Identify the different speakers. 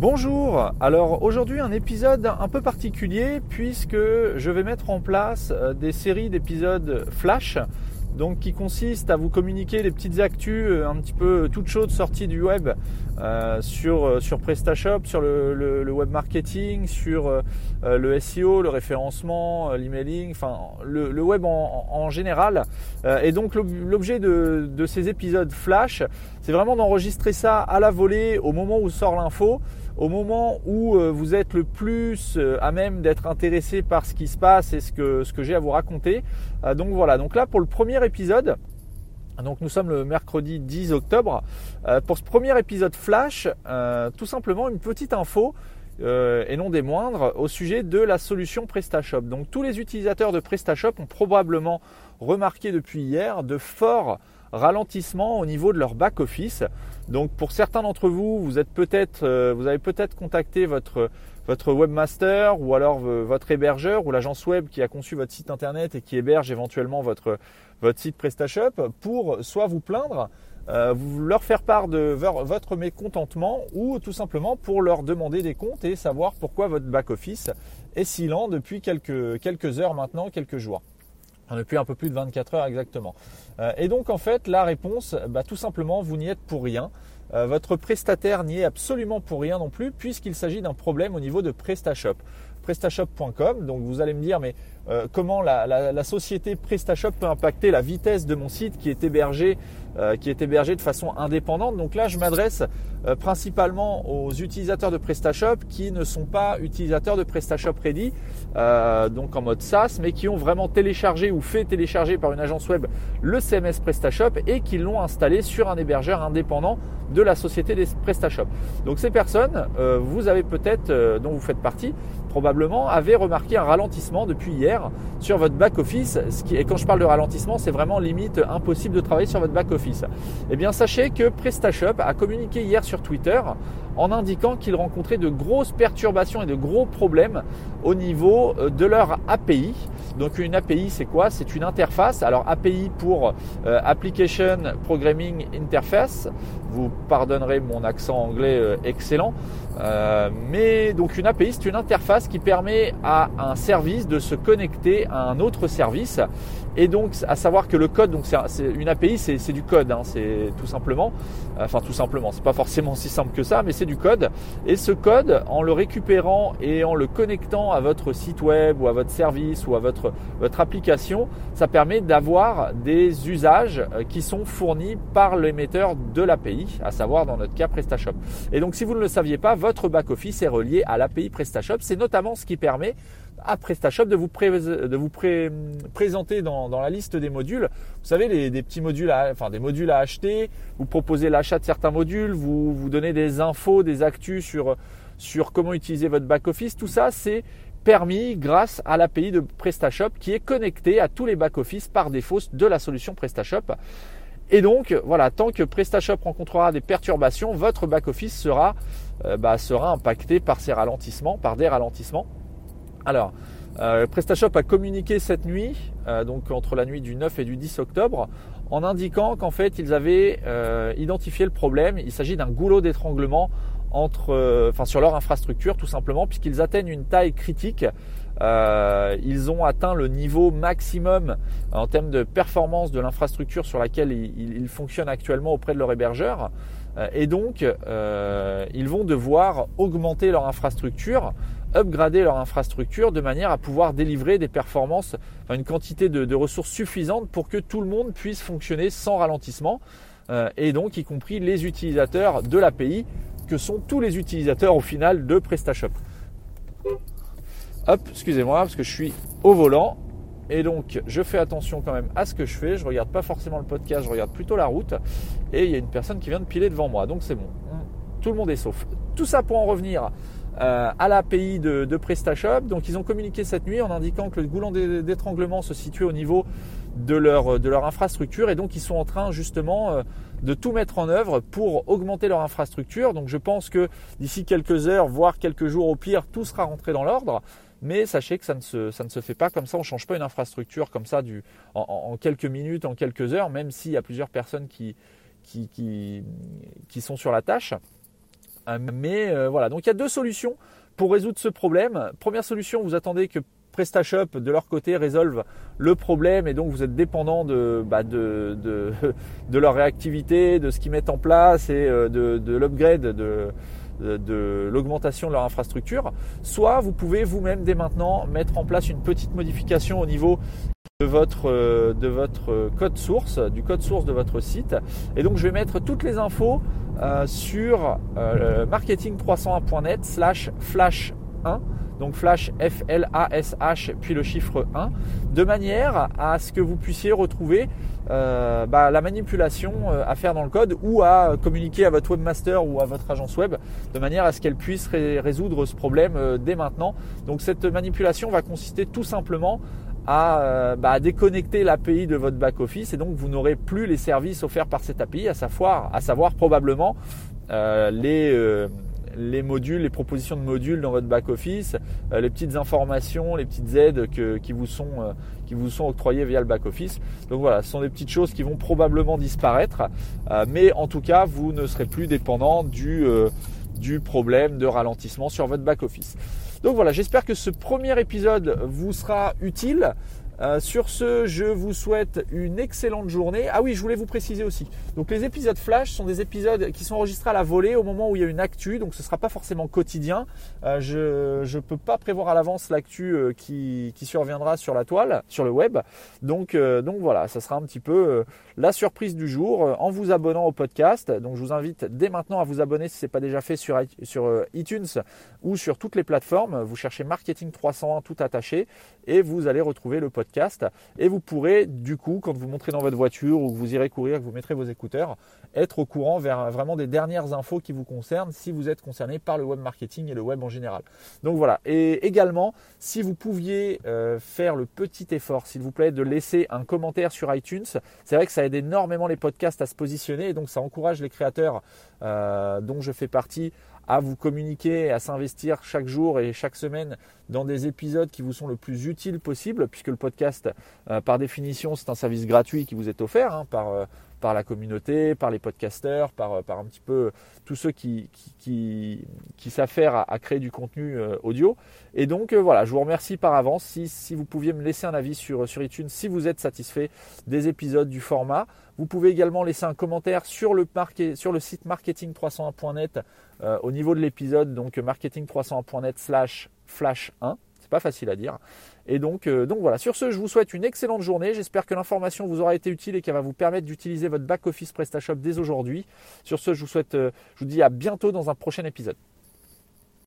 Speaker 1: Bonjour, alors aujourd'hui un épisode un peu particulier puisque je vais mettre en place euh, des séries d'épisodes flash donc qui consiste à vous communiquer des petites actus euh, un petit peu toutes chaudes sorties du web euh, sur, sur PrestaShop, sur le, web marketing, sur le SEO, le référencement, l'emailing, enfin le, web en, général. et donc l'objet de, de, ces épisodes flash, c'est vraiment d'enregistrer ça à la volée au moment où sort l'info au moment où vous êtes le plus à même d'être intéressé par ce qui se passe et ce que, j'ai à vous raconter. donc voilà, donc là pour le premier épisode, donc nous sommes le mercredi 10 octobre. Euh, pour ce premier épisode flash, euh, tout simplement une petite info euh, et non des moindres au sujet de la solution PrestaShop. Donc tous les utilisateurs de PrestaShop ont probablement remarqué depuis hier de forts ralentissements au niveau de leur back office. Donc pour certains d'entre vous, vous êtes peut-être, vous avez peut-être contacté votre webmaster ou alors votre hébergeur ou l'agence web qui a conçu votre site internet et qui héberge éventuellement votre, site PrestaShop pour soit vous plaindre, euh, vous leur faire part de votre mécontentement ou tout simplement pour leur demander des comptes et savoir pourquoi votre back-office est si lent depuis quelques, quelques heures maintenant, quelques jours. Depuis un peu plus de 24 heures exactement. Euh, et donc en fait la réponse, bah, tout simplement vous n'y êtes pour rien. Euh, votre prestataire n'y est absolument pour rien non plus puisqu'il s'agit d'un problème au niveau de PrestaShop. PrestaShop.com, donc vous allez me dire mais euh, comment la, société PrestaShop peut impacter la vitesse de mon site qui est hébergé, euh, qui est hébergé de façon indépendante. Donc là, je m'adresse euh, principalement aux utilisateurs de PrestaShop qui ne sont pas utilisateurs de PrestaShop Ready, donc en mode SaaS, mais qui ont vraiment téléchargé ou fait télécharger par une agence web le CMS PrestaShop et qui l'ont installé sur un hébergeur indépendant de la société des PrestaShop. Donc ces personnes, vous avez peut-être, dont vous faites partie, probablement, avaient remarqué un ralentissement depuis hier sur votre back-office. Et quand je parle de ralentissement, c'est vraiment limite impossible de travailler sur votre back-office. Eh bien, sachez que PrestaShop a communiqué hier sur Twitter en indiquant qu'il rencontrait de grosses perturbations et de gros problèmes au niveau euh, de leur API. Donc une API, c'est quoi? C'est une interface. Alors API pour euh, Application Programming Interface. Vous pardonnerez mon accent anglais euh, excellent. mais donc une API, c'est une interface qui permet à un service de se connecter à un autre service. Et donc à savoir que le code, donc c'est une API, c'est du code, hein, c'est tout simplement. Enfin tout simplement, c'est pas forcément si simple que ça, mais c'est du code. Et ce code, en le récupérant et en le connectant à votre site web ou à votre service ou à votre, votre application, ça permet d'avoir des usages euh, qui sont fournis par l'émetteur de l'API, à savoir dans notre cas PrestaShop. Et donc si vous ne le saviez pas, votre back-office est relié à l'API PrestaShop. C'est notamment ce qui permet à PrestaShop de vous, présenter dans, la liste des modules. Vous savez, les, des petits modules, à, enfin des modules à acheter. Vous proposez l'achat de certains modules, vous vous donnez des infos, des actus sur sur comment utiliser votre back office. Tout ça, c'est permis grâce à l'API de PrestaShop qui est connecté à tous les back office par défaut de la solution PrestaShop. Et donc, voilà, tant que PrestaShop rencontrera des perturbations, votre back office sera, euh, bah, sera impacté par ces ralentissements, par des ralentissements. Alors, euh, PrestaShop a communiqué cette nuit, euh, donc entre la nuit du 9 et du 10 octobre, en indiquant qu'en fait ils avaient euh, identifié le problème. Il s'agit d'un goulot d'étranglement entre, enfin sur leur infrastructure tout simplement, puisqu'ils atteignent une taille critique. ils ont atteint le niveau maximum en termes de performance de l'infrastructure sur laquelle ils, fonctionnent actuellement auprès de leur hébergeur. et donc, ils vont devoir augmenter leur infrastructure upgrader leur infrastructure de manière à pouvoir délivrer des performances, une quantité de, ressources suffisantes pour que tout le monde puisse fonctionner sans ralentissement, euh, et donc y compris les utilisateurs de l'API, que sont tous les utilisateurs au final de PrestaShop. Hop, excusez-moi, parce que je suis au volant. Et donc, je fais attention quand même à ce que je fais. Je regarde pas forcément le podcast, je regarde plutôt la route. Et il y a une personne qui vient de piler devant moi. Donc, c'est bon. Tout le monde est sauf. Tout ça pour en revenir euh, à l'API de, de PrestaShop. Donc ils ont communiqué cette nuit en indiquant que le goulon d'étranglement se situait au niveau de leur, de leur infrastructure et donc ils sont en train justement euh, de tout mettre en œuvre pour augmenter leur infrastructure. Donc je pense que d'ici quelques heures, voire quelques jours au pire, tout sera rentré dans l'ordre. Mais sachez que ça ne, se, ça ne se fait pas comme ça, on ne change pas une infrastructure comme ça du, en, quelques minutes, en quelques heures, même s'il y a plusieurs personnes qui, qui, qui, qui sont sur la tâche. Mais voilà, donc il y a deux solutions pour résoudre ce problème. Première solution, vous attendez que PrestaShop de leur côté résolve le problème et donc vous êtes dépendant de, bah, leur réactivité, de ce qu'ils mettent en place et de, de l'upgrade de, de l'augmentation de leur infrastructure, soit vous pouvez vous-même dès maintenant mettre en place une petite modification au niveau de votre, euh, de votre code source, du code source de votre site. Et donc je vais mettre toutes les infos euh, sur euh, marketing301.net slash flash 1 donc flash F-L-A-S-H, puis le chiffre 1, de manière à ce que vous puissiez retrouver euh, bah, la manipulation euh, à faire dans le code ou à communiquer à votre webmaster ou à votre agence web de manière à ce qu'elle puisse résoudre ce problème dès maintenant. Donc cette manipulation va consister tout simplement à, bah, déconnecter l'API de votre back-office et donc vous n'aurez plus les services offerts par cette API, à savoir, à probablement les les modules, les propositions de modules dans votre back-office, euh, les petites informations, les petites aides qui, vous sont, euh, qui vous sont octroyées via le back-office. Donc voilà, ce sont des petites choses qui vont probablement disparaître, euh, mais en tout cas, vous ne serez plus dépendant du, du problème de ralentissement sur votre back-office. Donc voilà, j'espère que ce premier épisode vous sera utile. Euh, sur ce, je vous souhaite une excellente journée. Ah oui, je voulais vous préciser aussi. Donc les épisodes flash sont des épisodes qui sont enregistrés à la volée au moment où il y a une actu, donc ce ne sera pas forcément quotidien. Euh, je ne peux pas prévoir à l'avance l'actu euh, qui, qui, surviendra sur la toile, sur le web. Donc, donc voilà, ça sera un petit peu la surprise du jour en vous abonnant au podcast. Donc je vous invite dès maintenant à vous abonner si ce n'est pas déjà fait sur, sur iTunes ou sur toutes les plateformes. Vous cherchez Marketing 301 tout attaché et vous allez retrouver le podcast et vous pourrez du coup, quand vous montrez dans votre voiture ou que vous irez courir, que vous mettrez vos écouteurs, être au courant vers vraiment des dernières infos qui vous concernent si vous êtes concerné par le web marketing et le web en général. Donc voilà. Et également, si vous pouviez euh, faire le petit effort, s'il vous plaît, de laisser un commentaire sur iTunes, c'est vrai que ça aide énormément les podcasts à se positionner et donc ça encourage les créateurs euh, dont je fais partie à vous communiquer, à s'investir chaque jour et chaque semaine dans des épisodes qui vous sont le plus utiles possible, puisque le podcast, euh, par définition, c'est un service gratuit qui vous est offert hein, par, euh, par la communauté, par les podcasteurs, par, euh, par un petit peu tous ceux qui, qui, qui, s'affairent à, créer du contenu audio. Et donc voilà, je vous remercie par avance si, si vous pouviez me laisser un avis sur, sur iTunes si vous êtes satisfait des épisodes du format. Vous pouvez également laisser un commentaire sur le, sur le site marketing301.net euh, au niveau de l'épisode, donc marketing301.net slash flash 1. C'est pas facile à dire. Et donc, euh, donc voilà, sur ce, je vous souhaite une excellente journée. J'espère que l'information vous aura été utile et qu'elle va vous permettre d'utiliser votre back-office PrestaShop dès aujourd'hui. Sur ce, je vous souhaite, euh, je vous dis à bientôt dans un prochain épisode.